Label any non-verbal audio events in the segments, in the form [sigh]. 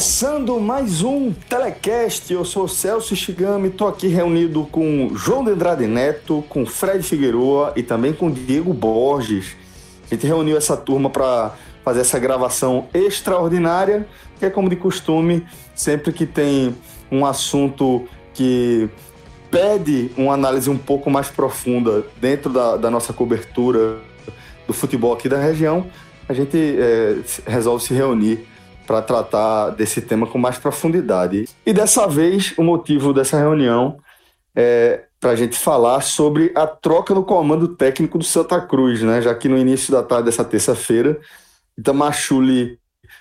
Começando mais um Telecast, eu sou Celso Shigami, estou aqui reunido com João de Andrade Neto, com Fred Figueroa e também com Diego Borges. A gente reuniu essa turma para fazer essa gravação extraordinária, que é como de costume, sempre que tem um assunto que pede uma análise um pouco mais profunda dentro da, da nossa cobertura do futebol aqui da região, a gente é, resolve se reunir para tratar desse tema com mais profundidade. E dessa vez, o motivo dessa reunião é para a gente falar sobre a troca no comando técnico do Santa Cruz, né? já que no início da tarde dessa terça-feira, Itamar Chuli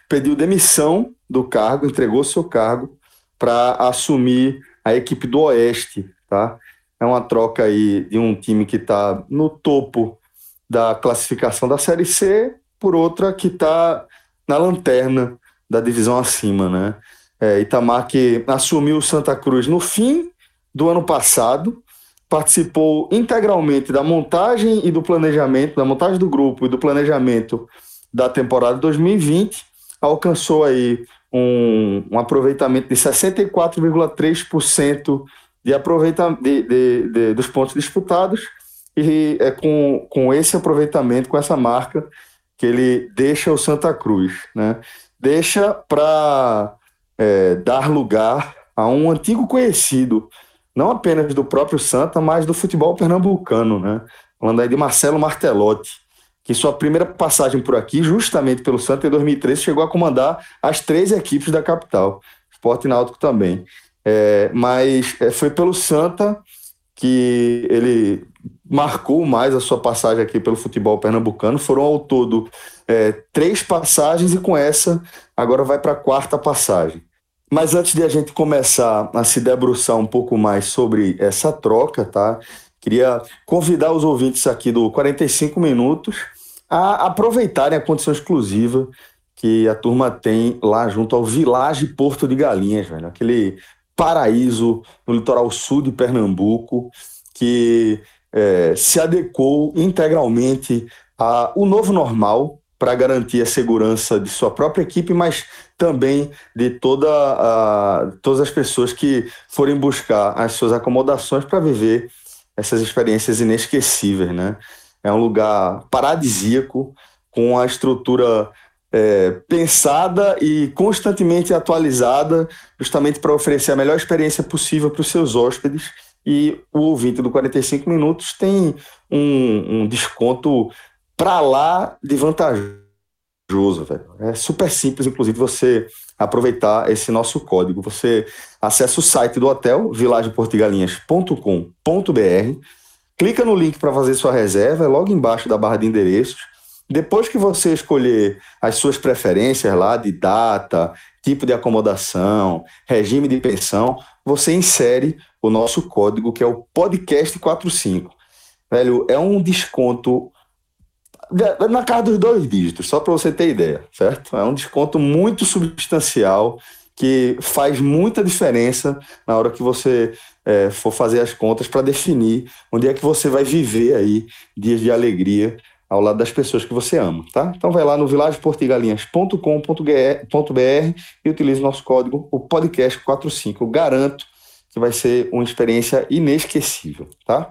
pediu demissão do cargo, entregou seu cargo para assumir a equipe do Oeste. Tá? É uma troca aí de um time que está no topo da classificação da Série C por outra que está na lanterna da divisão acima, né? É, Itamar que assumiu o Santa Cruz no fim do ano passado, participou integralmente da montagem e do planejamento, da montagem do grupo e do planejamento da temporada 2020, alcançou aí um, um aproveitamento de 64,3% de aproveitamento de, de, de, dos pontos disputados, e é com, com esse aproveitamento, com essa marca, que ele deixa o Santa Cruz. Né? Deixa para é, dar lugar a um antigo conhecido, não apenas do próprio Santa, mas do futebol pernambucano, né? Falando aí de Marcelo Martelotti, que sua primeira passagem por aqui, justamente pelo Santa, em 2013, chegou a comandar as três equipes da capital, Esporte Náutico também. É, mas é, foi pelo Santa que ele marcou mais a sua passagem aqui pelo futebol pernambucano. Foram ao todo é, três passagens e com essa agora vai para a quarta passagem. Mas antes de a gente começar a se debruçar um pouco mais sobre essa troca, tá? Queria convidar os ouvintes aqui do 45 Minutos a aproveitarem a condição exclusiva que a turma tem lá junto ao Village Porto de Galinhas, velho. Aquele paraíso no litoral sul de Pernambuco, que é, se adequou integralmente ao novo normal para garantir a segurança de sua própria equipe, mas também de toda a, todas as pessoas que forem buscar as suas acomodações para viver essas experiências inesquecíveis. Né? É um lugar paradisíaco, com a estrutura é, pensada e constantemente atualizada, justamente para oferecer a melhor experiência possível para os seus hóspedes. E o ouvinte do 45 Minutos tem um, um desconto para lá de vantajoso. Velho. É super simples, inclusive, você aproveitar esse nosso código. Você acessa o site do hotel, vilageportigalinhas.com.br, clica no link para fazer sua reserva, é logo embaixo da barra de endereços depois que você escolher as suas preferências lá de data, tipo de acomodação, regime de pensão, você insere o nosso código que é o podcast45. Velho, é um desconto na casa dos dois dígitos, só para você ter ideia, certo? É um desconto muito substancial que faz muita diferença na hora que você é, for fazer as contas para definir onde é que você vai viver aí dias de alegria ao lado das pessoas que você ama, tá? Então vai lá no vilageportigalinhas.com.br e utilize o nosso código, o podcast45. garanto que vai ser uma experiência inesquecível, tá?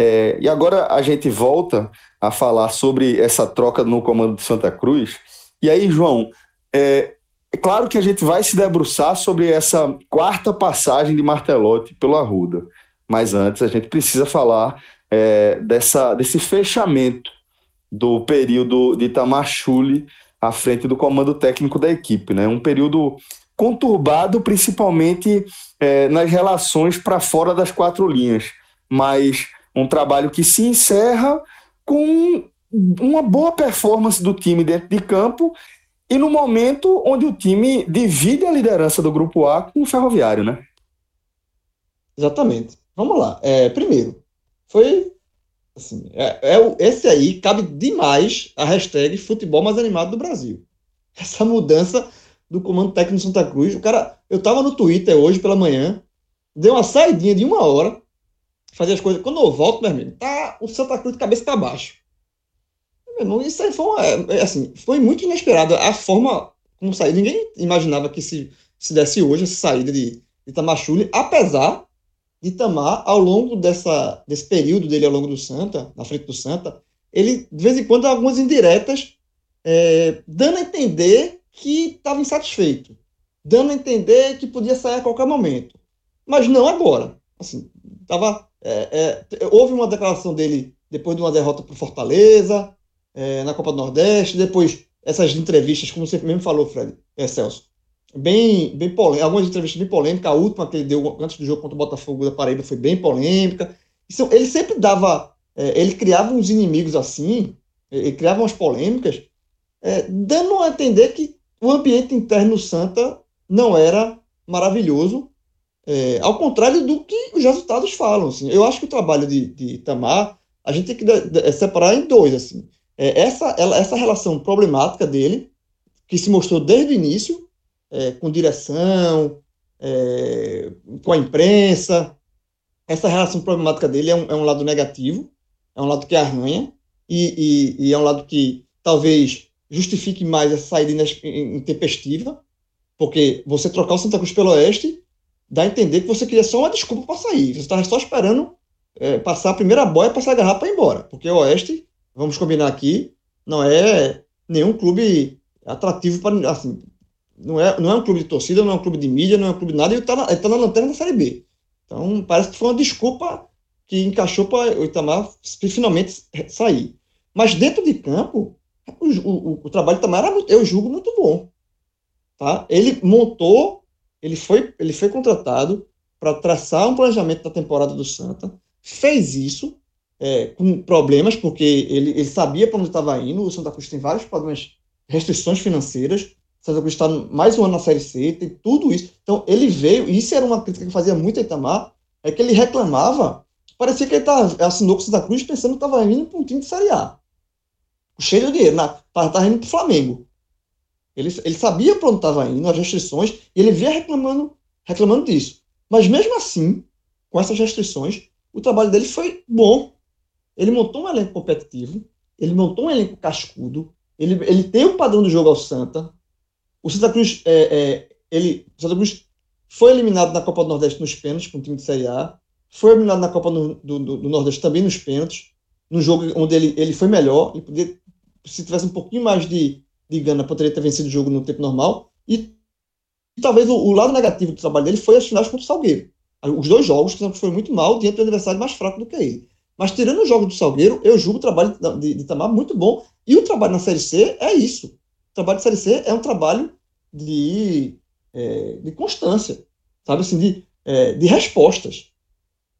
É, e agora a gente volta a falar sobre essa troca no comando de Santa Cruz. E aí, João, é, é claro que a gente vai se debruçar sobre essa quarta passagem de Martelotti pelo Arruda. Mas antes a gente precisa falar é, dessa, desse fechamento do período de Tamachule à frente do comando técnico da equipe. Né? Um período conturbado, principalmente é, nas relações para fora das quatro linhas, mas um trabalho que se encerra com uma boa performance do time dentro de campo e no momento onde o time divide a liderança do grupo A com o Ferroviário, né? Exatamente. Vamos lá. É, primeiro, foi assim, é, é, esse aí cabe demais a hashtag futebol mais animado do Brasil. Essa mudança do comando técnico Santa Cruz. O cara, eu tava no Twitter hoje pela manhã, deu uma saidinha de uma hora, fazer as coisas. Quando eu volto, meu amigo, tá o Santa Cruz de cabeça para baixo. Meu isso aí foi, uma, é, assim, foi muito inesperado. A forma como saiu. Ninguém imaginava que se, se desse hoje essa saída de, de Tamachule, apesar de Tamar, ao longo dessa, desse período dele ao longo do Santa, na frente do Santa, ele, de vez em quando, algumas indiretas, é, dando a entender que estava insatisfeito, dando a entender que podia sair a qualquer momento. Mas não agora. Assim, tava, é, é, houve uma declaração dele depois de uma derrota para Fortaleza, é, na Copa do Nordeste, depois essas entrevistas, como você mesmo falou, Fred, é, Celso, bem, bem polêmica, algumas entrevistas bem polêmicas, a última que ele deu antes do jogo contra o Botafogo da Paraíba foi bem polêmica. Isso, ele sempre dava, é, ele criava uns inimigos assim, ele criava umas polêmicas, é, dando a entender que o ambiente interno no Santa não era maravilhoso, é, ao contrário do que os resultados falam. Assim. Eu acho que o trabalho de, de Itamar, a gente tem que de, de, separar em dois. Assim. É, essa, ela, essa relação problemática dele, que se mostrou desde o início, é, com direção, é, com a imprensa, essa relação problemática dele é um, é um, lado negativo, é um lado que arranha, e, e, e é um lado que talvez justifique mais essa saída intempestiva, porque você trocar o Santa Cruz pelo Oeste dá a entender que você queria só uma desculpa para sair. Você estava só esperando é, passar a primeira boia, passar a garrafa para ir embora. Porque o Oeste, vamos combinar aqui, não é nenhum clube atrativo para. Assim, não, é, não é um clube de torcida, não é um clube de mídia, não é um clube de nada, e está na, tá na lanterna da Série B. Então, parece que foi uma desculpa que encaixou para o Itamar finalmente sair. Mas dentro de campo, o, o, o trabalho também era, eu julgo, muito bom. Tá? Ele montou, ele foi, ele foi contratado para traçar um planejamento da temporada do Santa, fez isso é, com problemas, porque ele, ele sabia para onde estava indo, o Santa Cruz tem vários problemas, restrições financeiras, o Santa Cruz está mais um ano na Série C, tem tudo isso. Então, ele veio, e isso era uma crítica que fazia muito a Itamar, é que ele reclamava, parecia que ele tava, assinou com o Santa Cruz pensando que estava indo para um time de Série A cheio de dinheiro, para estar indo para o Flamengo. Ele, ele sabia para onde estava indo, as restrições, e ele via reclamando, reclamando disso. Mas mesmo assim, com essas restrições, o trabalho dele foi bom. Ele montou um elenco competitivo, ele montou um elenco cascudo, ele, ele tem um padrão do jogo ao Santa. O Santa Cruz, é, é, ele, Santa Cruz foi eliminado na Copa do Nordeste nos pênaltis com o time de Série A, foi eliminado na Copa do, do, do Nordeste também nos pênaltis, no jogo onde ele, ele foi melhor, e podia se tivesse um pouquinho mais de, de gana, poderia ter vencido o jogo no tempo normal. E, e talvez o, o, lado negativo do trabalho dele foi as finais contra o Salgueiro. Os dois jogos, por exemplo, foi muito mal diante do adversário mais fraco do que ele. Mas tirando o jogo do Salgueiro, eu julgo o trabalho de, de Itamar muito bom. E o trabalho na Série C é isso. O trabalho de Série C é um trabalho de, é, de constância, sabe assim, de, é, de respostas.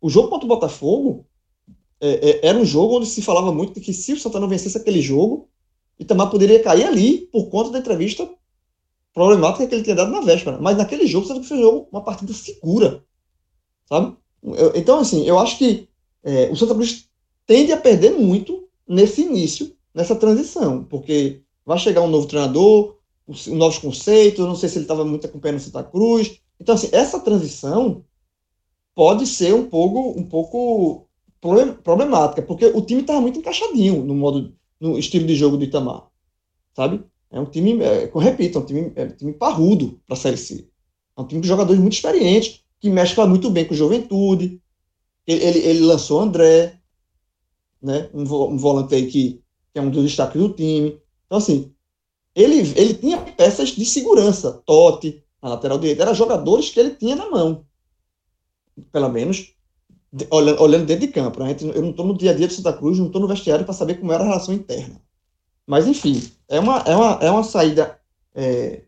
O jogo contra o Botafogo é, é, era um jogo onde se falava muito de que se o Santana vencesse aquele jogo, Itamar poderia cair ali por conta da entrevista problemática que ele tinha dado na véspera. Mas naquele jogo, você fez um jogo, uma partida segura. Sabe? Então, assim, eu acho que é, o Santa Cruz tende a perder muito nesse início, nessa transição, porque vai chegar um novo treinador, um, novos conceitos, não sei se ele estava muito acompanhando o Santa Cruz. Então, assim, essa transição pode ser um pouco, um pouco problemática, porque o time estava muito encaixadinho no modo, no estilo de jogo do Itamar, sabe? É um time, é, eu repito, é um time, é um time parrudo para a Série C. É um time de jogadores muito experientes, que mescla muito bem com juventude. Ele, ele, ele lançou André, né? um, um volante aí que, que é um dos destaques do time. Então, assim, ele, ele tinha peças de segurança, Totti, na lateral direita, eram jogadores que ele tinha na mão. Pelo menos olhando, olhando dentro de campo. Né? Eu não estou no dia a dia de Santa Cruz, não estou no vestiário para saber como era a relação interna. Mas, enfim, é uma, é uma, é uma saída é,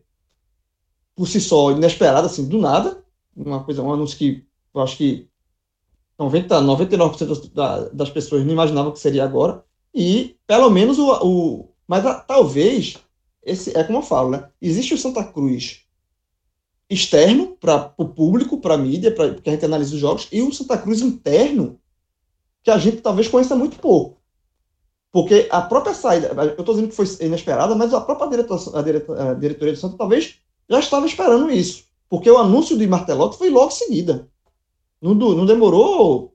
por si só inesperada, assim, do nada. Uma coisa, um anúncio que eu acho que 90, 99% das, das pessoas não imaginavam que seria agora. E, pelo menos, o. o mas a, talvez, esse é como eu falo, né? Existe o Santa Cruz externo para o público, para a mídia, para que a gente analisa os jogos, e o Santa Cruz interno, que a gente talvez conheça muito pouco. Porque a própria saída, eu estou dizendo que foi inesperada, mas a própria diretor, a, diretor, a diretoria do Santa talvez já estava esperando isso. Porque o anúncio de Martelotti foi logo em seguida. Não, não demorou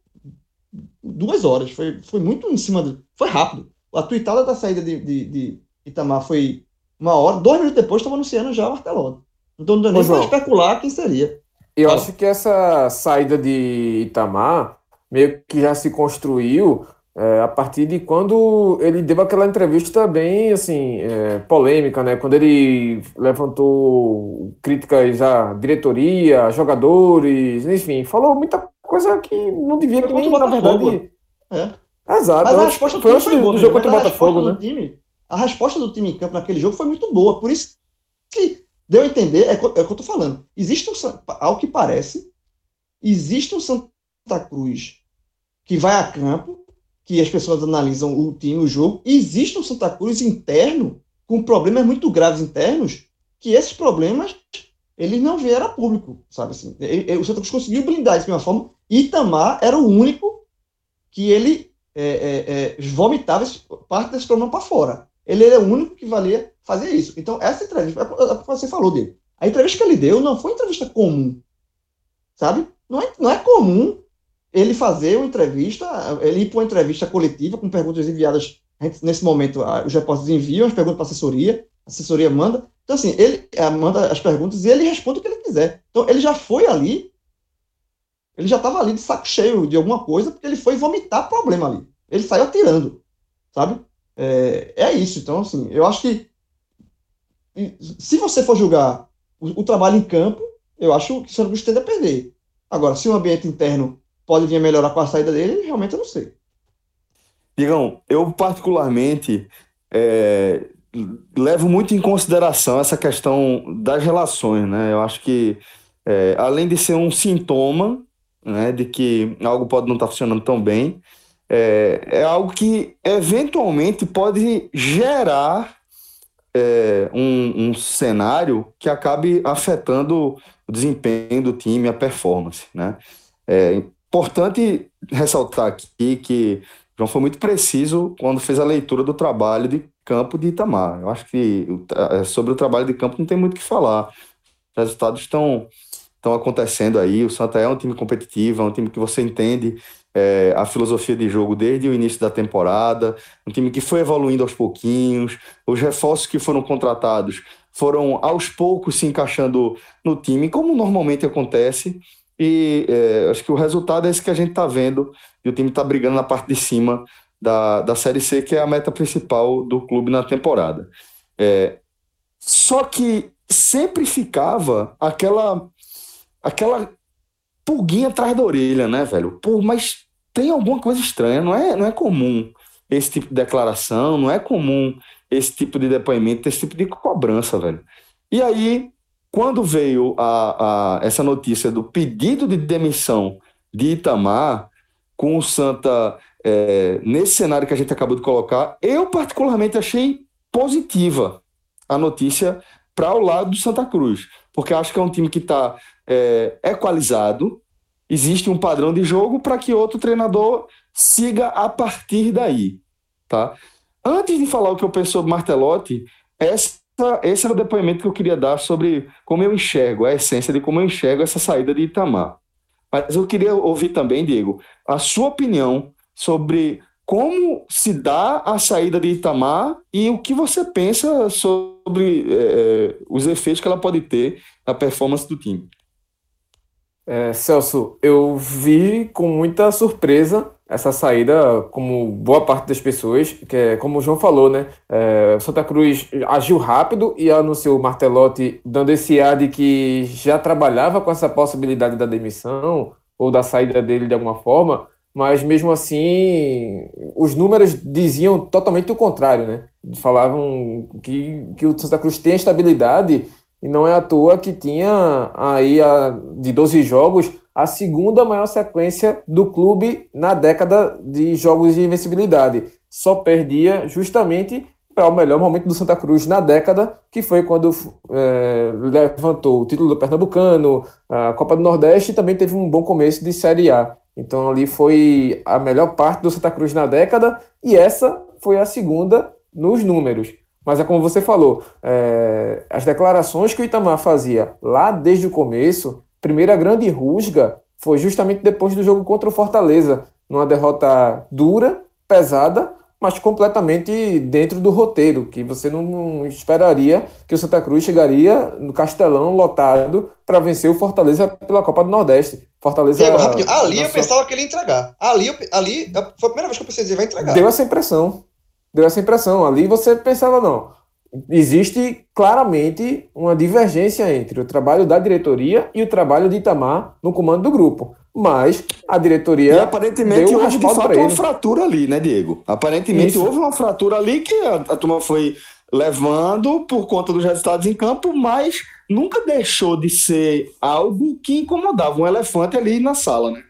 duas horas, foi, foi muito em cima, de, foi rápido. A tuitada da saída de, de, de Itamar foi uma hora, dois minutos depois estava anunciando já o Martelotti. Então não deu nem para especular quem seria. Eu Fala. acho que essa saída de Itamar meio que já se construiu é, a partir de quando ele deu aquela entrevista bem assim é, polêmica, né? Quando ele levantou críticas à diretoria, jogadores, enfim, falou muita coisa que não devia que nem, na verdade. É. Exato. Mas a resposta foi antes do, jogo contra o Botafogo, né? Time, a resposta do time em campo naquele jogo foi muito boa, por isso que Deu a entender, é, é o que eu tô falando. Existe um, ao que parece, existe um Santa Cruz que vai a campo, que as pessoas analisam o time, o jogo, e existe um Santa Cruz interno, com problemas muito graves internos, que esses problemas eles não vieram a público, sabe assim. O Santa Cruz conseguiu blindar isso de uma forma. Itamar era o único que ele é, é, é, vomitava parte desse problema para fora. Ele era o único que valia fazer isso. Então, essa entrevista, é você falou dele. A entrevista que ele deu não foi entrevista comum. Sabe? Não é, não é comum ele fazer uma entrevista, ele ir para uma entrevista coletiva com perguntas enviadas. Nesse momento, os repórteres enviam as perguntas para a assessoria, a assessoria manda. Então, assim, ele é, manda as perguntas e ele responde o que ele quiser. Então, ele já foi ali, ele já estava ali de saco cheio de alguma coisa, porque ele foi vomitar problema ali. Ele saiu atirando, sabe? É, é isso. Então, assim, eu acho que se você for julgar o, o trabalho em campo, eu acho que o Santa Cruz tende a perder. Agora, se o ambiente interno pode vir a melhorar com a saída dele, realmente eu não sei. Digam, eu particularmente é, levo muito em consideração essa questão das relações, né? Eu acho que, é, além de ser um sintoma, né, de que algo pode não estar funcionando tão bem, é, é algo que eventualmente pode gerar é, um, um, cenário que acabe afetando o desempenho do time, a performance. Né? É importante ressaltar aqui que João foi muito preciso quando fez a leitura do trabalho de campo de Itamar. Eu acho que é, sobre o trabalho de campo não tem muito o que falar. Os resultados estão, estão acontecendo aí. O Santa é um time competitivo, é um time que você entende é, a filosofia de jogo desde o início da temporada, um time que foi evoluindo aos pouquinhos, os reforços que foram contratados foram aos poucos se encaixando no time, como normalmente acontece, e é, acho que o resultado é esse que a gente está vendo, e o time está brigando na parte de cima da, da Série C, que é a meta principal do clube na temporada. É, só que sempre ficava aquela aquela pulguinha atrás da orelha, né, velho? Pô, mas tem alguma coisa estranha. Não é, não é comum esse tipo de declaração, não é comum esse tipo de depoimento, esse tipo de cobrança, velho. E aí, quando veio a, a, essa notícia do pedido de demissão de Itamar, com o Santa é, nesse cenário que a gente acabou de colocar, eu particularmente achei positiva a notícia para o lado do Santa Cruz, porque acho que é um time que está é, equalizado, existe um padrão de jogo para que outro treinador siga a partir daí, tá? Antes de falar o que eu penso sobre Martelotti, essa, esse era o depoimento que eu queria dar sobre como eu enxergo, a essência de como eu enxergo essa saída de Itamar. Mas eu queria ouvir também, Diego, a sua opinião sobre como se dá a saída de Itamar e o que você pensa sobre é, os efeitos que ela pode ter na performance do time. É, Celso, eu vi com muita surpresa essa saída, como boa parte das pessoas, que é como o João falou, né? É, Santa Cruz agiu rápido e anunciou o Martelotti, dando esse ar de que já trabalhava com essa possibilidade da demissão ou da saída dele de alguma forma, mas mesmo assim os números diziam totalmente o contrário, né? Falavam que, que o Santa Cruz tem estabilidade e não é à toa que tinha aí a, de 12 jogos a segunda maior sequência do clube na década de jogos de invencibilidade. Só perdia justamente para o melhor momento do Santa Cruz na década, que foi quando é, levantou o título do Pernambucano, a Copa do Nordeste e também teve um bom começo de Série A. Então ali foi a melhor parte do Santa Cruz na década e essa foi a segunda nos números. Mas é como você falou, é, as declarações que o Itamar fazia lá desde o começo primeira grande rusga foi justamente depois do jogo contra o Fortaleza, numa derrota dura, pesada, mas completamente dentro do roteiro, que você não esperaria que o Santa Cruz chegaria no Castelão lotado para vencer o Fortaleza pela Copa do Nordeste. Fortaleza. Diego, rapidinho. Ali eu pensava que ele ia entregar. Ali, ali foi a primeira vez que eu pensei dizer vai entregar. Deu essa impressão. Deu essa impressão. Ali você pensava, não existe claramente uma divergência entre o trabalho da diretoria e o trabalho de Itamar no comando do grupo. Mas a diretoria. E aparentemente deu houve de fato uma fratura ali, né, Diego? Aparentemente Isso. houve uma fratura ali que a, a turma foi levando por conta dos resultados em campo, mas nunca deixou de ser algo que incomodava um elefante ali na sala, né?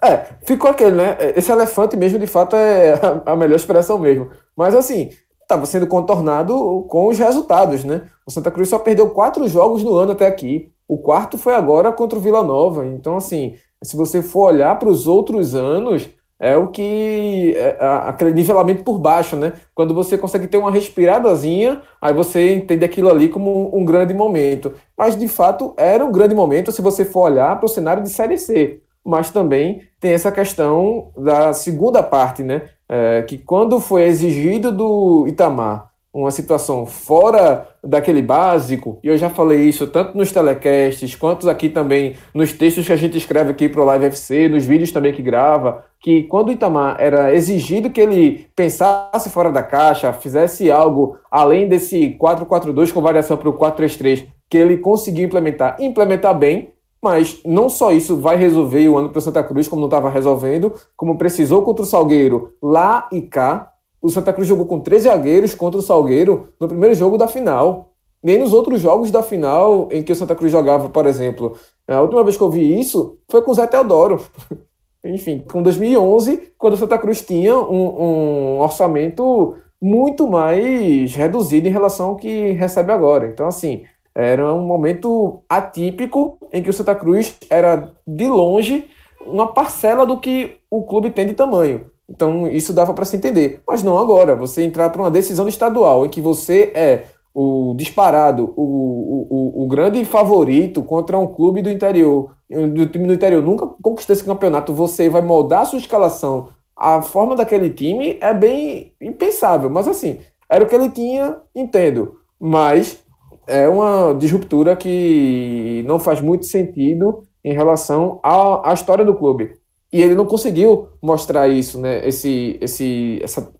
É, ficou aquele, né? Esse elefante mesmo, de fato, é a melhor expressão mesmo. Mas assim, estava sendo contornado com os resultados, né? O Santa Cruz só perdeu quatro jogos no ano até aqui. O quarto foi agora contra o Vila Nova. Então, assim, se você for olhar para os outros anos, é o que. É, aquele nivelamento por baixo, né? Quando você consegue ter uma respiradazinha, aí você entende aquilo ali como um, um grande momento. Mas, de fato, era um grande momento se você for olhar para o cenário de Série C. Mas também tem essa questão da segunda parte, né? É, que quando foi exigido do Itamar uma situação fora daquele básico, e eu já falei isso tanto nos telecasts, quanto aqui também nos textos que a gente escreve aqui para o Live FC, nos vídeos também que grava, que quando o Itamar era exigido que ele pensasse fora da caixa, fizesse algo além desse 4-4-2 com variação para o 4-3-3, que ele conseguiu implementar, implementar bem, mas não só isso vai resolver o ano para o Santa Cruz, como não estava resolvendo, como precisou contra o Salgueiro lá e cá. O Santa Cruz jogou com três zagueiros contra o Salgueiro no primeiro jogo da final. Nem nos outros jogos da final em que o Santa Cruz jogava, por exemplo. A última vez que eu vi isso foi com o Zé Teodoro. [laughs] Enfim, com 2011, quando o Santa Cruz tinha um, um orçamento muito mais reduzido em relação ao que recebe agora. Então, assim, era um momento atípico em que o Santa Cruz era, de longe, uma parcela do que o clube tem de tamanho. Então, isso dava para se entender. Mas não agora. Você entrar para uma decisão estadual em que você é o disparado, o, o, o, grande favorito contra um clube do interior, do time do interior, nunca conquistou esse campeonato, você vai moldar a sua escalação, a forma daquele time é bem impensável. Mas assim, era o que ele tinha, entendo. Mas é uma disruptura que não faz muito sentido em relação à, à história do clube. E ele não conseguiu mostrar isso, né? Esse, esse, essa,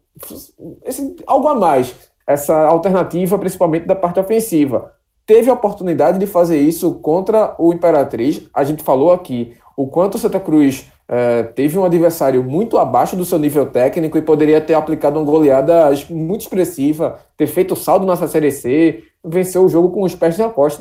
esse algo a mais, essa alternativa, principalmente da parte ofensiva. Teve a oportunidade de fazer isso contra o Imperatriz. A gente falou aqui o quanto o Santa Cruz é, teve um adversário muito abaixo do seu nível técnico e poderia ter aplicado uma goleada muito expressiva, ter feito saldo nessa Série C, venceu o jogo com os pés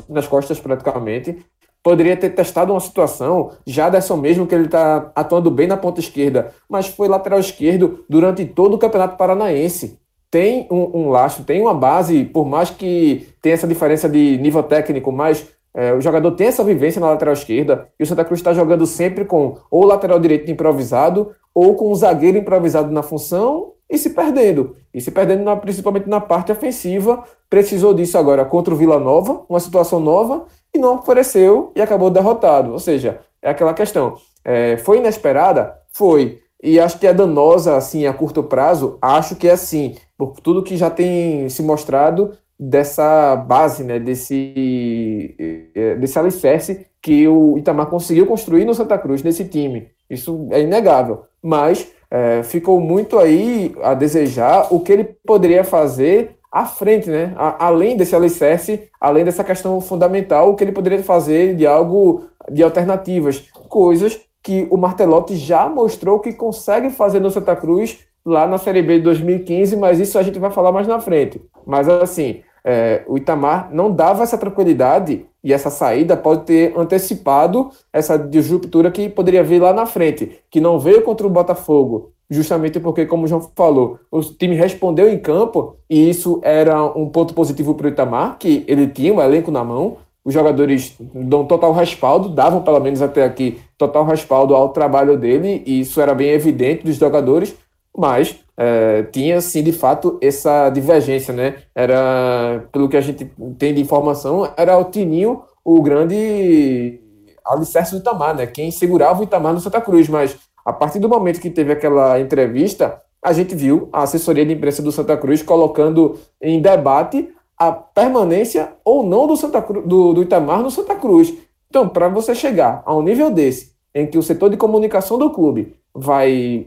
nas costas praticamente. Poderia ter testado uma situação, já dessa mesmo, que ele está atuando bem na ponta esquerda, mas foi lateral esquerdo durante todo o Campeonato Paranaense. Tem um, um lastro, tem uma base, por mais que tenha essa diferença de nível técnico, mas é, o jogador tem essa vivência na lateral esquerda e o Santa Cruz está jogando sempre com ou lateral direito improvisado ou com um zagueiro improvisado na função e se perdendo. E se perdendo na, principalmente na parte ofensiva. Precisou disso agora contra o Vila Nova, uma situação nova, e não ofereceu e acabou derrotado. Ou seja, é aquela questão. É, foi inesperada? Foi. E acho que é danosa, assim, a curto prazo? Acho que é sim. Por tudo que já tem se mostrado dessa base, né, desse, é, desse alicerce que o Itamar conseguiu construir no Santa Cruz, nesse time. Isso é inegável. Mas é, ficou muito aí a desejar o que ele poderia fazer à frente, né? A, além desse alicerce, além dessa questão fundamental, o que ele poderia fazer de algo de alternativas, coisas que o Martelotti já mostrou que consegue fazer no Santa Cruz lá na Série B de 2015, mas isso a gente vai falar mais na frente. Mas assim, é, o Itamar não dava essa tranquilidade e essa saída pode ter antecipado essa disruptura que poderia vir lá na frente, que não veio contra o Botafogo, justamente porque, como o João falou, o time respondeu em campo e isso era um ponto positivo para o Itamar, que ele tinha um elenco na mão, os jogadores dão total respaldo, davam pelo menos até aqui total respaldo ao trabalho dele, e isso era bem evidente dos jogadores, mas é, tinha sim de fato essa divergência, né? Era, pelo que a gente tem de informação, era o Tininho o grande alicerce do Itamar, né? Quem segurava o Itamar no Santa Cruz, mas a partir do momento que teve aquela entrevista, a gente viu a assessoria de imprensa do Santa Cruz colocando em debate a permanência ou não do, Santa Cruz, do, do Itamar no Santa Cruz. Então, para você chegar a um nível desse, em que o setor de comunicação do clube vai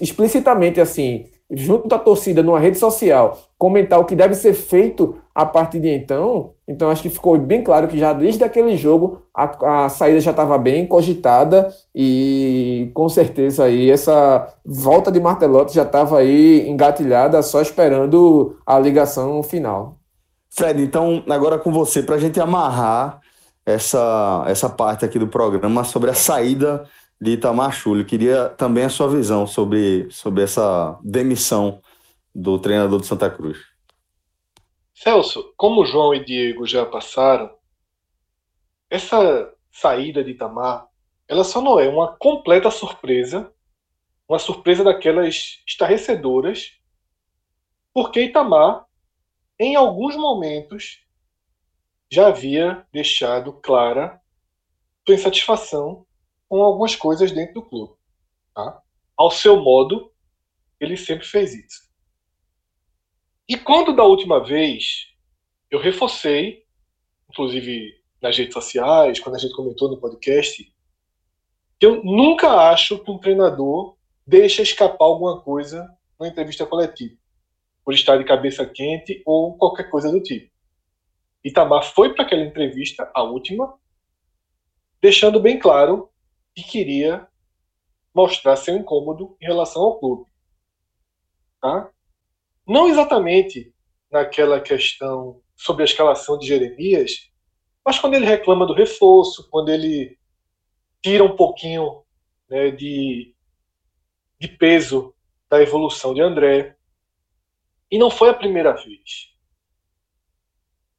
explicitamente assim, junto à torcida numa rede social, comentar o que deve ser feito a partir de então, então acho que ficou bem claro que já desde aquele jogo a, a saída já estava bem cogitada e com certeza aí essa volta de Martelotti já estava aí engatilhada, só esperando a ligação final. Fred, então agora com você, para a gente amarrar essa, essa parte aqui do programa sobre a saída de Itamar Chulio. Queria também a sua visão sobre, sobre essa demissão do treinador do Santa Cruz. Celso, como João e Diego já passaram, essa saída de Itamar, ela só não é uma completa surpresa, uma surpresa daquelas estarrecedoras, porque Itamar em alguns momentos, já havia deixado clara sua insatisfação com algumas coisas dentro do clube. Tá? Ao seu modo, ele sempre fez isso. E quando da última vez eu reforcei, inclusive nas redes sociais, quando a gente comentou no podcast, que eu nunca acho que um treinador deixa escapar alguma coisa na entrevista coletiva por estar de cabeça quente ou qualquer coisa do tipo. Itamar foi para aquela entrevista, a última, deixando bem claro que queria mostrar seu incômodo em relação ao clube. Tá? Não exatamente naquela questão sobre a escalação de Jeremias, mas quando ele reclama do reforço, quando ele tira um pouquinho né, de, de peso da evolução de André, e não foi a primeira vez.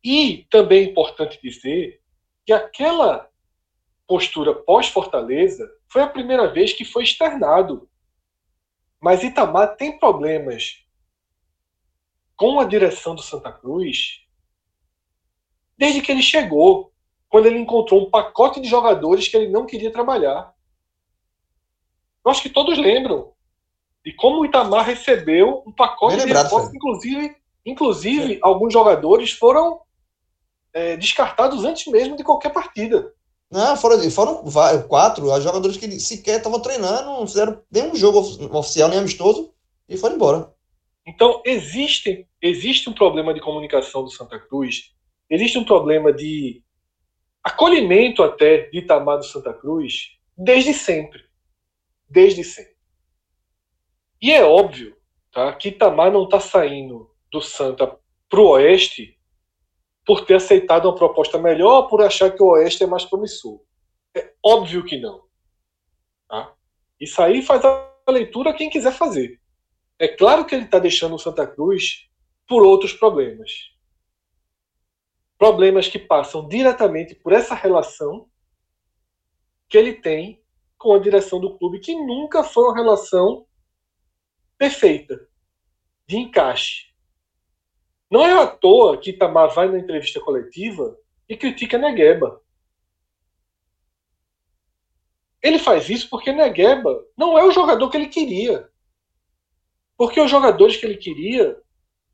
E também é importante dizer que aquela postura pós-Fortaleza foi a primeira vez que foi externado. Mas Itamar tem problemas com a direção do Santa Cruz desde que ele chegou, quando ele encontrou um pacote de jogadores que ele não queria trabalhar. Eu acho que todos lembram de como o Itamar recebeu um pacote de reforços, inclusive, inclusive alguns jogadores foram é, descartados antes mesmo de qualquer partida. Não, foram, foram quatro jogadores que sequer estavam treinando, não fizeram nenhum jogo oficial, nem amistoso, e foram embora. Então, existe, existe um problema de comunicação do Santa Cruz, existe um problema de acolhimento até de Itamar do Santa Cruz desde sempre. Desde sempre. E é óbvio tá, que Itamar não está saindo do Santa para o Oeste por ter aceitado uma proposta melhor, por achar que o Oeste é mais promissor. É óbvio que não. Tá? Isso aí faz a leitura quem quiser fazer. É claro que ele está deixando o Santa Cruz por outros problemas. Problemas que passam diretamente por essa relação que ele tem com a direção do clube, que nunca foi uma relação perfeita, de encaixe. Não é à toa que Itamar vai na entrevista coletiva e critica Negueba. Ele faz isso porque Negueba não é o jogador que ele queria. Porque os jogadores que ele queria,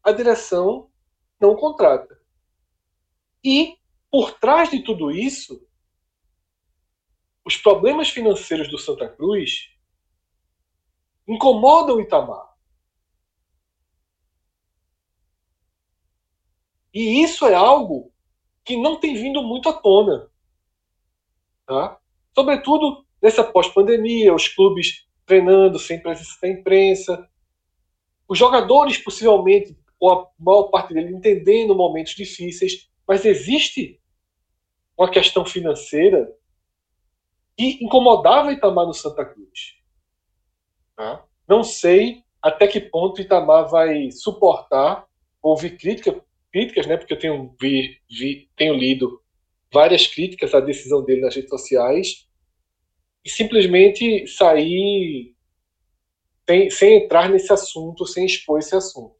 a direção não contrata. E, por trás de tudo isso, os problemas financeiros do Santa Cruz incomoda o Itamar. E isso é algo que não tem vindo muito à tona. Tá? Sobretudo nessa pós-pandemia, os clubes treinando sem presença da imprensa, os jogadores possivelmente, ou a maior parte deles, entendendo momentos difíceis, mas existe uma questão financeira que incomodava Itamar no Santa Cruz. Tá? Não sei até que ponto Itamar vai suportar ouvir crítica, críticas, né? Porque eu tenho, vi, vi, tenho lido várias críticas à decisão dele nas redes sociais e simplesmente sair sem, sem entrar nesse assunto, sem expor esse assunto.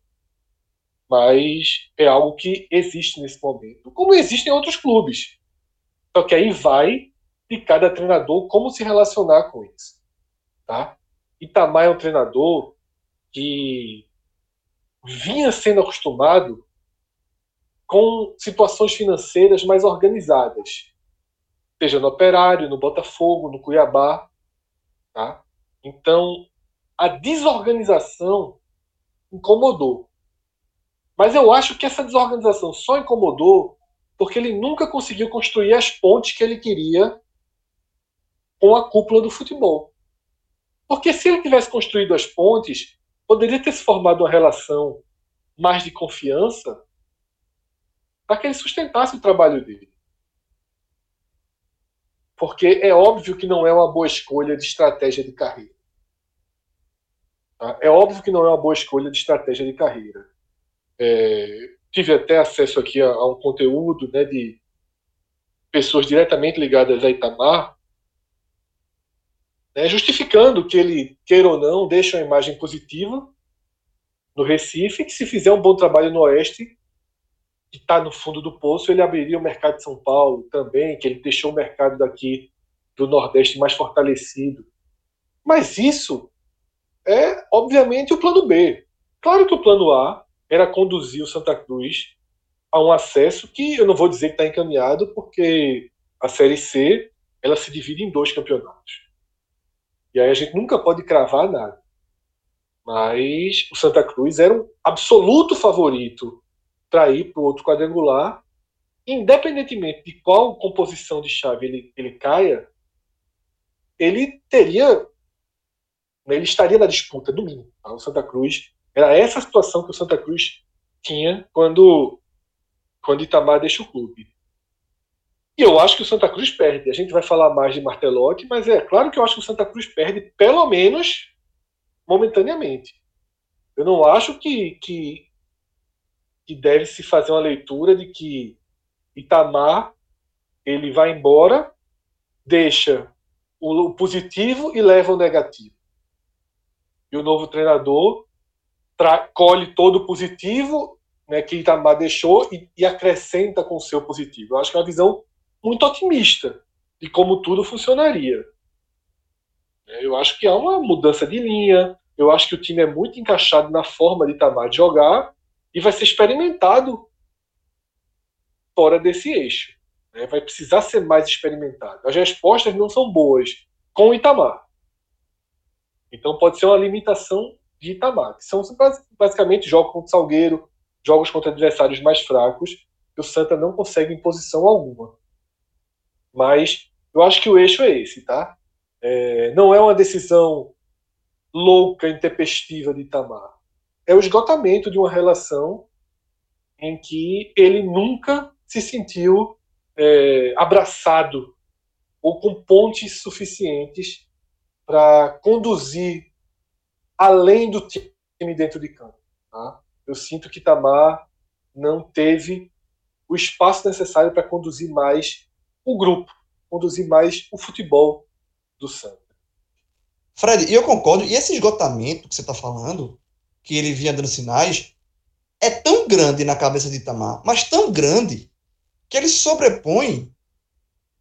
Mas é algo que existe nesse momento, como existe em outros clubes. Só que aí vai de cada treinador como se relacionar com isso. Tá? Itamar é um treinador que vinha sendo acostumado com situações financeiras mais organizadas, seja no Operário, no Botafogo, no Cuiabá, tá? Então, a desorganização incomodou. Mas eu acho que essa desorganização só incomodou porque ele nunca conseguiu construir as pontes que ele queria com a cúpula do futebol. Porque se ele tivesse construído as pontes, poderia ter se formado uma relação mais de confiança para que ele sustentasse o trabalho dele. Porque é óbvio que não é uma boa escolha de estratégia de carreira. Tá? É óbvio que não é uma boa escolha de estratégia de carreira. É, tive até acesso aqui a, a um conteúdo né, de pessoas diretamente ligadas a Itamar, né, justificando que ele, queira ou não, deixa uma imagem positiva no Recife, que se fizer um bom trabalho no Oeste, que está no fundo do poço, ele abriria o mercado de São Paulo também, que ele deixou o mercado daqui do Nordeste mais fortalecido. Mas isso é, obviamente, o plano B. Claro que o plano A era conduzir o Santa Cruz a um acesso que eu não vou dizer que está encaminhado, porque a Série C ela se divide em dois campeonatos. E aí a gente nunca pode cravar nada. Mas o Santa Cruz era um absoluto favorito para ir para o outro quadrangular, independentemente de qual composição de chave ele, ele caia, ele teria, ele estaria na disputa do mínimo. Tá? O Santa Cruz era essa situação que o Santa Cruz tinha quando quando Itamar deixa o clube. E eu acho que o Santa Cruz perde. A gente vai falar mais de Martelotti, mas é claro que eu acho que o Santa Cruz perde, pelo menos momentaneamente. Eu não acho que, que, que deve se fazer uma leitura de que Itamar ele vai embora, deixa o positivo e leva o negativo. E o novo treinador colhe todo o positivo né, que Itamar deixou e, e, acrescenta com o seu positivo. Eu acho que é uma visão muito otimista de como tudo funcionaria. Eu acho que há uma mudança de linha, eu acho que o time é muito encaixado na forma de Itamar de jogar, e vai ser experimentado fora desse eixo. Né? Vai precisar ser mais experimentado. As respostas não são boas com Itamar. Então pode ser uma limitação de Itamar, que são basicamente jogos contra o Salgueiro, jogos contra adversários mais fracos, que o Santa não consegue em posição alguma. Mas eu acho que o eixo é esse, tá? É, não é uma decisão louca, intempestiva de Itamar é o esgotamento de uma relação em que ele nunca se sentiu é, abraçado ou com pontes suficientes para conduzir além do time dentro de campo. Tá? Eu sinto que Tamar não teve o espaço necessário para conduzir mais o grupo, conduzir mais o futebol do Santos. Fred, eu concordo. E esse esgotamento que você está falando, que ele vinha dando sinais, é tão grande na cabeça de Itamar, mas tão grande, que ele sobrepõe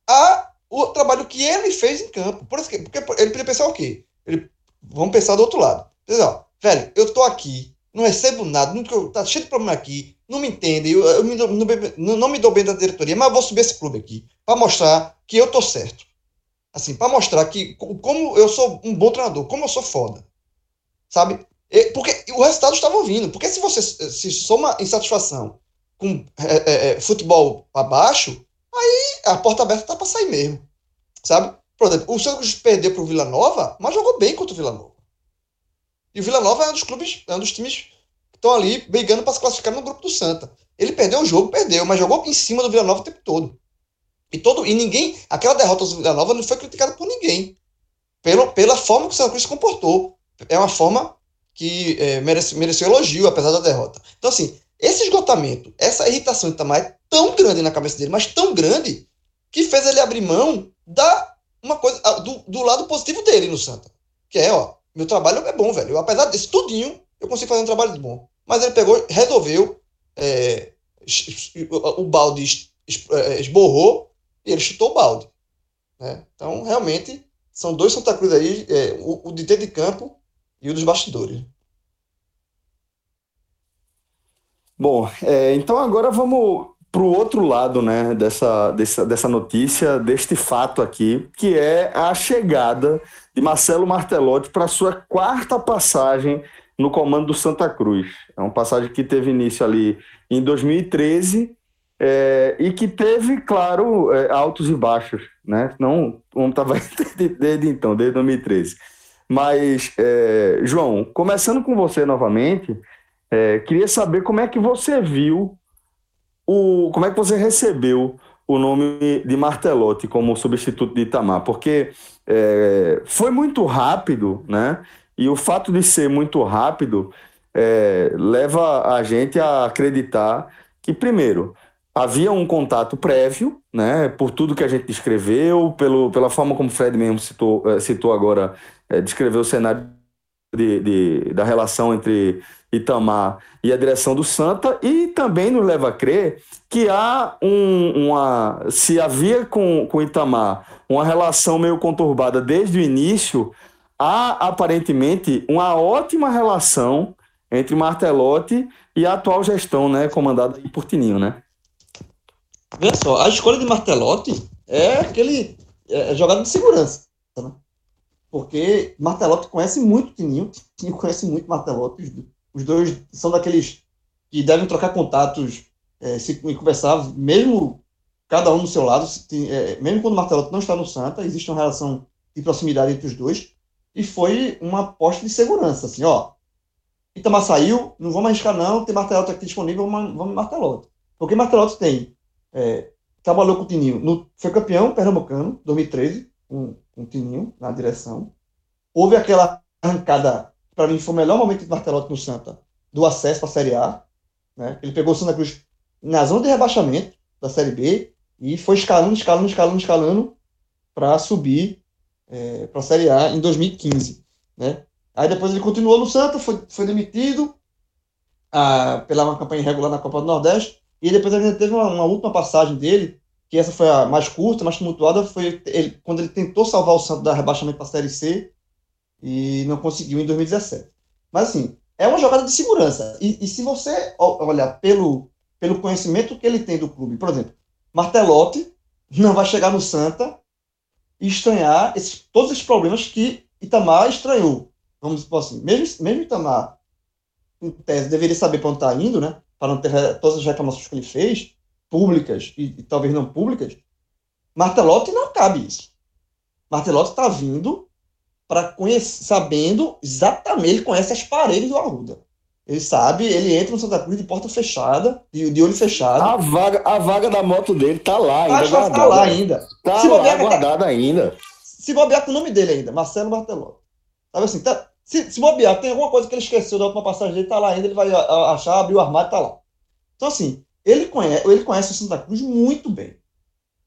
a o trabalho que ele fez em campo. Por isso que, porque ele podia pensar o quê? Ele, vamos pensar do outro lado. Diz, ó, velho, eu tô aqui, não recebo nada, não, tá cheio de problema aqui, não me entendem, eu, eu me, não, não, me dou bem da diretoria, mas vou subir esse clube aqui, para mostrar que eu tô certo. Assim, para mostrar que como eu sou um bom treinador, como eu sou foda. Sabe? Porque o resultado estava vindo. Porque se você se soma insatisfação com é, é, é futebol abaixo, aí a porta aberta tá para sair mesmo. Sabe? Por exemplo, o Cruz perdeu para o Vila Nova, mas jogou bem contra o Vila Nova. E o Vila Nova é um dos clubes, é um dos times que estão ali brigando para se classificar no grupo do Santa. Ele perdeu o jogo, perdeu, mas jogou em cima do Vila Nova o tempo todo. E, todo, e ninguém, aquela derrota do Vila Nova não foi criticada por ninguém. Pelo, pela forma que o Santa Cruz se comportou. É uma forma que é, merece, mereceu elogio, apesar da derrota. Então, assim, esse esgotamento, essa irritação de Itamar é tão grande na cabeça dele, mas tão grande, que fez ele abrir mão da uma coisa do, do lado positivo dele no Santa. Que é, ó, meu trabalho é bom, velho. Eu, apesar desse tudinho, eu consigo fazer um trabalho bom. Mas ele pegou, resolveu, é, o balde é, esborrou e ele chutou o balde. Né? Então, realmente, são dois Santa Cruz aí, é, o, o de dentro de campo e o dos bastidores. Bom, é, então agora vamos para o outro lado né, dessa, dessa, dessa notícia, deste fato aqui, que é a chegada de Marcelo Martelotti para sua quarta passagem no comando do Santa Cruz. É uma passagem que teve início ali em 2013 é, e que teve, claro, é, altos e baixos, né? Não, não estava [laughs] desde, desde então, desde 2013. Mas, é, João, começando com você novamente, é, queria saber como é que você viu o, como é que você recebeu o nome de Martelotti como substituto de Itamar, porque é, foi muito rápido, né? E o fato de ser muito rápido é, leva a gente a acreditar que, primeiro, havia um contato prévio, né? Por tudo que a gente descreveu, pelo, pela forma como o Fred mesmo citou, é, citou agora, é, descreveu o cenário de, de, da relação entre Itamar e a direção do Santa, e também nos leva a crer que há um, uma. Se havia com, com Itamar uma relação meio conturbada desde o início, há aparentemente uma ótima relação entre Martelotti e a atual gestão, né, comandada por Tininho, né? Veja só, a escolha de Martelotti é aquele é, é jogada de segurança, né? Porque Martelotti conhece muito Tininho, Tininho conhece muito Martelotti, os dois são daqueles que devem trocar contatos é, se conversar, mesmo cada um do seu lado, tem, é, mesmo quando Martelotti não está no Santa, existe uma relação de proximidade entre os dois, e foi uma aposta de segurança, assim, ó, Itamar saiu, não vamos arriscar não, tem Martelotti aqui disponível, vamos, vamos Martelotti. Porque Martelotti tem, é, trabalhou com o Tininho, no, foi campeão pernambucano, 2013, com o Tininho na direção, houve aquela arrancada para mim foi o melhor momento de Martelotti no Santa, do acesso para a Série A. Né? Ele pegou o Santa Cruz na zona de rebaixamento da Série B e foi escalando, escalando, escalando, escalando para subir é, para a Série A em 2015. Né? Aí depois ele continuou no Santa, foi, foi demitido a, pela uma campanha irregular na Copa do Nordeste, e depois ele teve uma, uma, última passagem dele, que essa foi a mais curta, mais tumultuada, foi ele, quando ele tentou salvar o Santos da rebaixamento para a Série C, e não conseguiu em 2017. Mas assim, é uma jogada de segurança. E, e, se você olhar pelo, pelo conhecimento que ele tem do clube, por exemplo, Martelotti não vai chegar no Santa e estranhar esses, todos esses problemas que Itamar estranhou. Vamos supor assim, mesmo, mesmo Itamar, em tese, deveria saber para onde está indo, né? Para não ter todas as reclamações que ele fez, públicas e, e talvez não públicas. Martelotti não cabe isso. Martelotti está vindo para conhecer, sabendo exatamente, ele conhece as paredes do Arruda. Ele sabe, ele entra no Santa Cruz de porta fechada, de, de olho fechado. A vaga, a vaga da moto dele tá lá ainda. Acho que tá lá ainda. Tá se lá, guardada tá, ainda. Se bobear com o nome dele ainda, Marcelo Bartelotto. Sabe assim, tá, se, se bobear, tem alguma coisa que ele esqueceu da última passagem dele, tá lá ainda, ele vai achar, abrir o armário, tá lá. Então assim, ele conhece, ele conhece o Santa Cruz muito bem.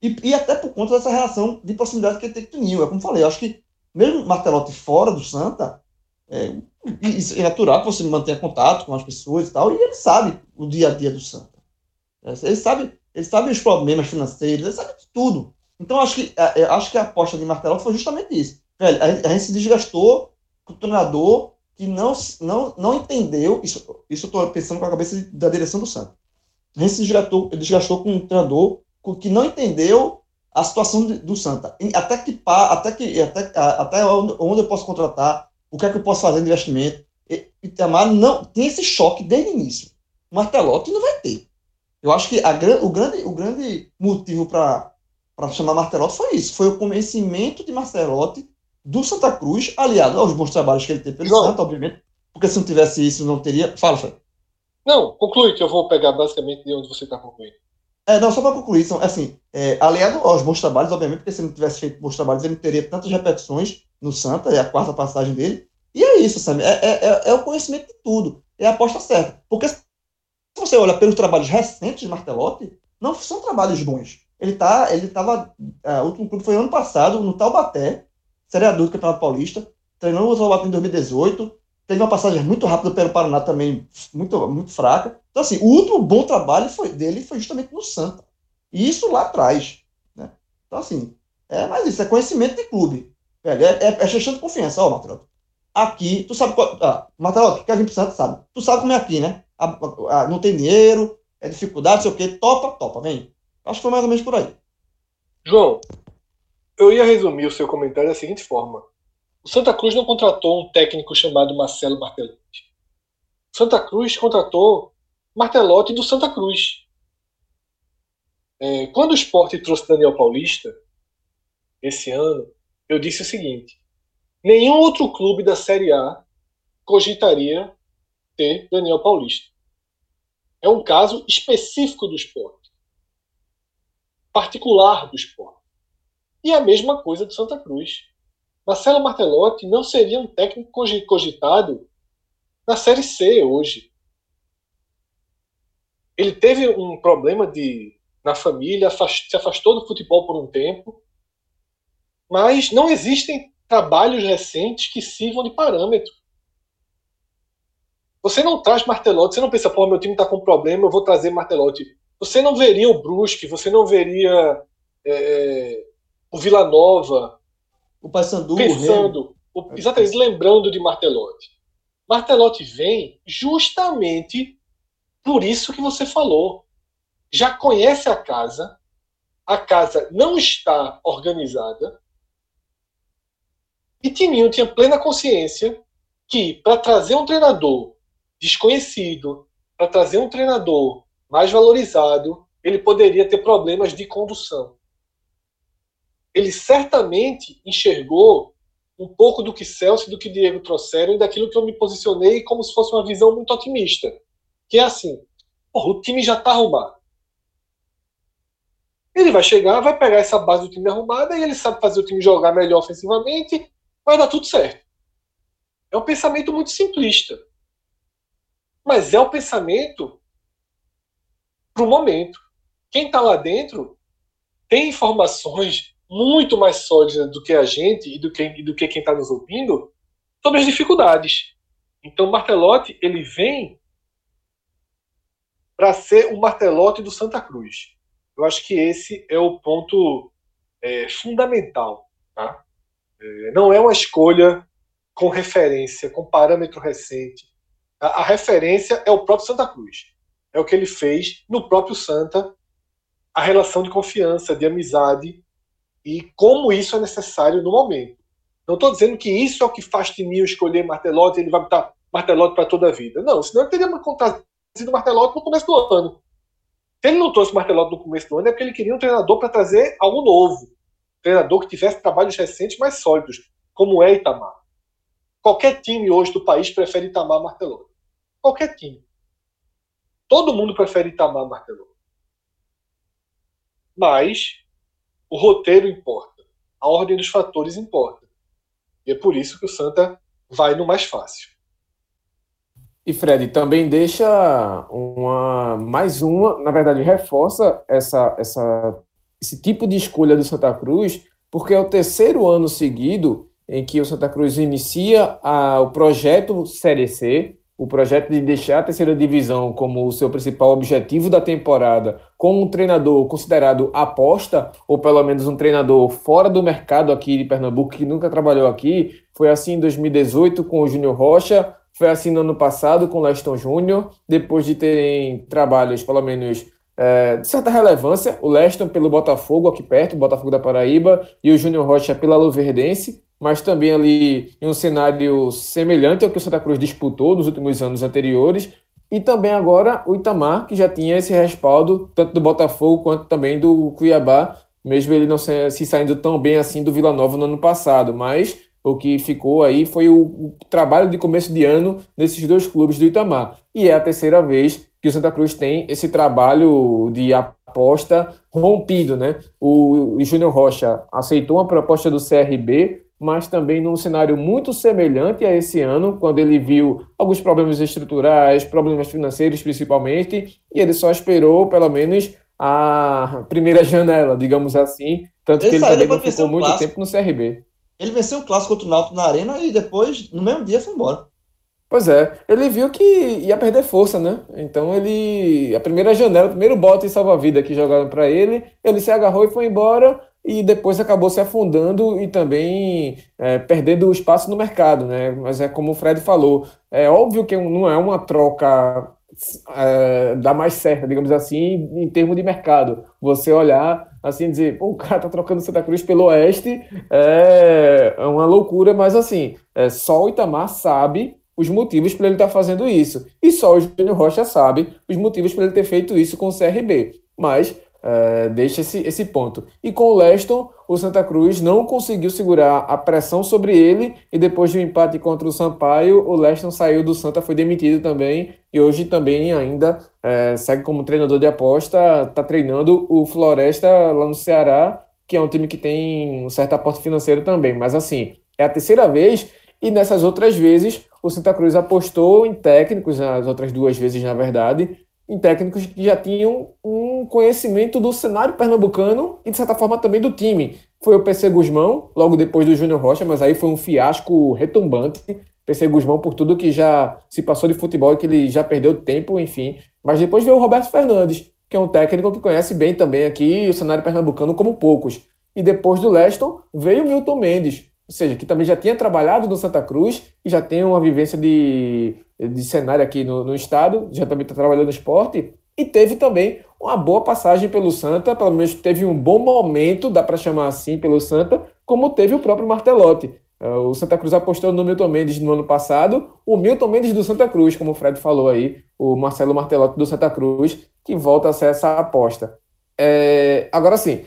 E, e até por conta dessa relação de proximidade que ele tem com o Ninho. É como falei, eu acho que mesmo Martelotti fora do Santa, é, é natural que você mantenha contato com as pessoas e tal, e ele sabe o dia a dia do Santa. É, ele sabe, ele sabe os problemas financeiros, ele sabe tudo. Então, acho que, é, é, acho que a aposta de Martelotti foi justamente isso. Velho, a, a gente se desgastou com o treinador que não, não, não entendeu, isso, isso eu estou pensando com a cabeça da direção do Santa. A gente se desgastou, desgastou com um treinador que não entendeu a situação do Santa. Até que até que até, até onde eu posso contratar, o que é que eu posso fazer de investimento. Itamar não tem esse choque desde o início. O Martelotti não vai ter. Eu acho que a, o, grande, o grande motivo para para chamar Martelotti foi isso. Foi o convencimento de Martelotti do Santa Cruz, aliado aos bons trabalhos que ele teve pelo Santa, obviamente. Porque se não tivesse isso, não teria. Fala, Fred. Não, conclui, que eu vou pegar basicamente de onde você está concluindo. É, não, só para concluir, são, assim, é, aliado aos bons trabalhos, obviamente, porque se ele não tivesse feito bons trabalhos, ele não teria tantas repetições no Santa, é a quarta passagem dele. E é isso, sabe? É, é, é, é o conhecimento de tudo. É a aposta certa. Porque se você olha pelos trabalhos recentes de Martelotti, não são trabalhos bons. Ele tá, ele estava, é, o último clube foi ano passado, no Taubaté, Série A do Campeonato Paulista, treinou o Taubaté em 2018, teve uma passagem muito rápida pelo Paraná também, muito, muito fraca. Então, assim, o último bom trabalho foi, dele foi justamente no Santa. E isso lá atrás. Né? Então, assim, é mais isso, é conhecimento de clube. Velho, é, é, é de confiança. Ó, Matheus, aqui, tu sabe qual. Ah, Matheus, que a gente Santa sabe. Tu sabe como é aqui, né? A, a, a, não tem dinheiro, é dificuldade, sei o quê. Topa, topa, vem. Acho que foi mais ou menos por aí. João, eu ia resumir o seu comentário da seguinte forma. O Santa Cruz não contratou um técnico chamado Marcelo Martelotti. Santa Cruz contratou Martelotti do Santa Cruz. É, quando o esporte trouxe Daniel Paulista, esse ano, eu disse o seguinte: nenhum outro clube da Série A cogitaria ter Daniel Paulista. É um caso específico do esporte particular do esporte. E a mesma coisa do Santa Cruz. Marcelo Martelotti não seria um técnico cogitado na Série C hoje. Ele teve um problema de na família, se afastou do futebol por um tempo, mas não existem trabalhos recentes que sirvam de parâmetro. Você não traz Martelotti, você não pensa, pô, meu time está com problema, eu vou trazer Martelotti você não veria o Brusque, você não veria é, o Vila Nova o Paysandu, pensando, o, exatamente, lembrando de Martelotti. Martelotti vem justamente por isso que você falou. Já conhece a casa, a casa não está organizada, e Tininho tinha plena consciência que para trazer um treinador desconhecido, para trazer um treinador mais valorizado, ele poderia ter problemas de condução. Ele certamente enxergou um pouco do que Celso e do que Diego trouxeram e daquilo que eu me posicionei como se fosse uma visão muito otimista. Que é assim: o time já está arrumado. Ele vai chegar, vai pegar essa base do time arrumada e ele sabe fazer o time jogar melhor ofensivamente, vai dar tudo certo. É um pensamento muito simplista. Mas é um pensamento para o momento. Quem está lá dentro tem informações muito mais sólidas do que a gente e do que, e do que quem está nos ouvindo sobre as dificuldades. Então, o Martelotti ele vem para ser o Martelotti do Santa Cruz. Eu acho que esse é o ponto é, fundamental. Tá? É, não é uma escolha com referência, com parâmetro recente. A, a referência é o próprio Santa Cruz é o que ele fez no próprio Santa, a relação de confiança, de amizade e como isso é necessário no momento. Não estou dizendo que isso é o que faz Tininho escolher Martelotti e ele vai botar Martelotti para toda a vida. Não, senão ele teria trazido Martelotti no começo do ano. Se ele não trouxe Martelotti no começo do ano é porque ele queria um treinador para trazer algo novo. Um treinador que tivesse trabalhos recentes mais sólidos, como é Itamar. Qualquer time hoje do país prefere Itamar Martelotti. Qualquer time. Todo mundo prefere Itamar Martelon. Mas o roteiro importa. A ordem dos fatores importa. E é por isso que o Santa vai no mais fácil. E Fred também deixa uma mais uma, na verdade, reforça essa, essa, esse tipo de escolha do Santa Cruz, porque é o terceiro ano seguido em que o Santa Cruz inicia a, o projeto Série C, o projeto de deixar a terceira divisão como o seu principal objetivo da temporada, com um treinador considerado aposta, ou pelo menos um treinador fora do mercado aqui de Pernambuco, que nunca trabalhou aqui, foi assim em 2018 com o Júnior Rocha, foi assim no ano passado com o Leston Júnior, depois de terem trabalhos, pelo menos, é, de certa relevância, o Leston pelo Botafogo aqui perto, Botafogo da Paraíba, e o Júnior Rocha pela Luverdense, mas também ali em um cenário semelhante ao que o Santa Cruz disputou nos últimos anos anteriores, e também agora o Itamar, que já tinha esse respaldo, tanto do Botafogo quanto também do Cuiabá, mesmo ele não se, se saindo tão bem assim do Vila Nova no ano passado, mas o que ficou aí foi o, o, trabalho de começo de ano nesses dois clubes do Itamar. E é a terceira vez que o Santa Cruz tem esse trabalho de aposta rompido, né? O, o Júnior Rocha aceitou uma proposta do CRB, mas também num cenário muito semelhante a esse ano, quando ele viu alguns problemas estruturais, problemas financeiros principalmente, e ele só esperou pelo menos a primeira [laughs] janela, digamos assim, tanto ele que ele também não ficou muito clássico. tempo no CRB. Ele venceu o clássico contra o Náutico na Arena e depois, no mesmo dia, foi embora. Pois é, ele viu que ia perder força, né? Então ele. A primeira janela, o primeiro bote salva-vida que jogaram para ele, ele se agarrou e foi embora, e depois acabou se afundando e também é, perdendo espaço no mercado, né? Mas é como o Fred falou, é óbvio que não é uma troca é, da mais certa, digamos assim, em termos de mercado. Você olhar assim dizer, o cara tá trocando Santa Cruz pelo Oeste, é, é uma loucura, mas assim, é, só o Itamar sabe os motivos para ele estar tá fazendo isso. E só o Júnior Rocha sabe os motivos para ele ter feito isso com o CRB. Mas é, deixa esse, esse ponto. E com o Leston, o Santa Cruz não conseguiu segurar a pressão sobre ele e depois de um empate contra o Sampaio, o Leston saiu do Santa, foi demitido também e hoje também ainda é, segue como treinador de aposta, está treinando o Floresta lá no Ceará, que é um time que tem um certo aporte financeiro também. Mas assim, é a terceira vez e nessas outras vezes o Santa Cruz apostou em técnicos, as outras duas vezes, na verdade, em técnicos que já tinham um conhecimento do cenário pernambucano e, de certa forma, também do time. Foi o PC Guzmão, logo depois do Júnior Rocha, mas aí foi um fiasco retumbante. PC Guzmão, por tudo que já se passou de futebol e que ele já perdeu tempo, enfim. Mas depois veio o Roberto Fernandes, que é um técnico que conhece bem também aqui o cenário pernambucano como poucos. E depois do Leston veio o Milton Mendes, ou seja, que também já tinha trabalhado no Santa Cruz e já tem uma vivência de, de cenário aqui no, no estado, já também está trabalhando no esporte, e teve também uma boa passagem pelo Santa, pelo menos teve um bom momento, dá para chamar assim, pelo Santa, como teve o próprio Martelotti. É, o Santa Cruz apostou no Milton Mendes no ano passado, o Milton Mendes do Santa Cruz, como o Fred falou aí, o Marcelo Martelotti do Santa Cruz, que volta a ser essa aposta. É, agora sim,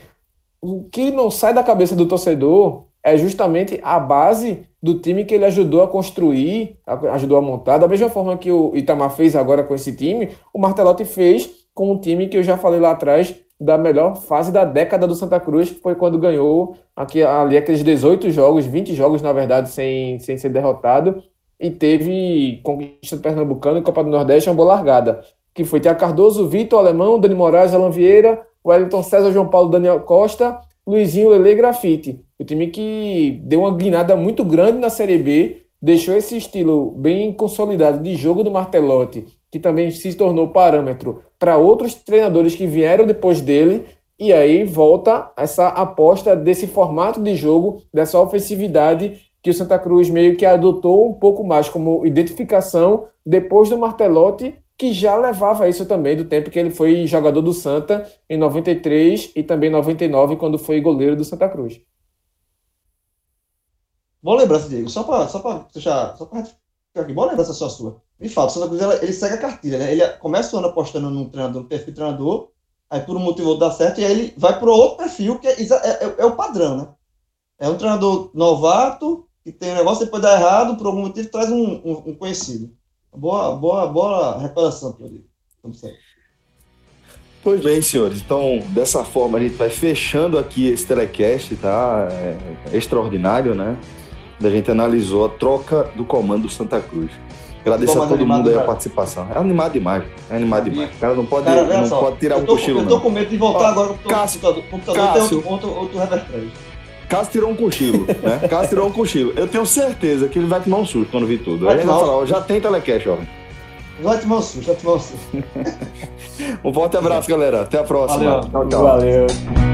o que não sai da cabeça do torcedor é justamente a base do time que ele ajudou a construir, ajudou a montar. Da mesma forma que o Itamar fez agora com esse time, o Martelotti fez com um time que eu já falei lá atrás, da melhor fase da década do Santa Cruz, que foi quando ganhou aqui, ali aqueles 18 jogos, 20 jogos, na verdade, sem, sem ser derrotado, e teve conquista do Pernambucano e Copa do Nordeste, uma boa largada, que foi Tia Cardoso, Vitor Alemão, Dani Moraes, Alan Vieira, Wellington César, João Paulo, Daniel Costa, Luizinho Lele Grafite. O time que deu uma guinada muito grande na Série B, deixou esse estilo bem consolidado de jogo do Martelotti, que também se tornou parâmetro para outros treinadores que vieram depois dele, e aí volta essa aposta desse formato de jogo, dessa ofensividade que o Santa Cruz meio que adotou um pouco mais como identificação depois do Martelotti que já levava isso também do tempo que ele foi jogador do Santa em 93 e também 99, quando foi goleiro do Santa Cruz. Boa lembrança, Diego. Só para só deixar, só para aqui, boa lembrança só sua. Me fala, o Santa Cruz ele segue a cartilha, né? Ele começa o ano apostando num treinador, no perfil treinador, aí por um motivo dá certo, e aí ele vai para outro perfil, que é, é, é, é, o padrão, né? É um treinador novato, que tem um negócio, depois dá errado, por algum motivo traz um, um, um conhecido. Boa, boa, boa reparação, Claudio. Pois bem, senhores. Então, dessa forma, a gente vai fechando aqui esse telecast, tá? É, é extraordinário, né? A gente analisou a troca do comando do Santa Cruz. Agradeço a todo mundo aí a participação. É animado demais. É animado demais. O cara não pode, cara, não pode tirar o um cochilo. Eu tô com medo de voltar Ó, agora com o computador. Computador Cássio, tem outro, outro, outro Cássio tirou um cochilo, né? [laughs] Cássio tirou um cochilo. Eu tenho certeza que ele vai tomar um susto quando vir tudo. Vai Aí ele vai falar, ó, já tem telecast, ó. Vai tomar um susto, vai tomar um susto. [laughs] um forte abraço, galera. Até a próxima. Valeu. Tchau, tchau. Valeu.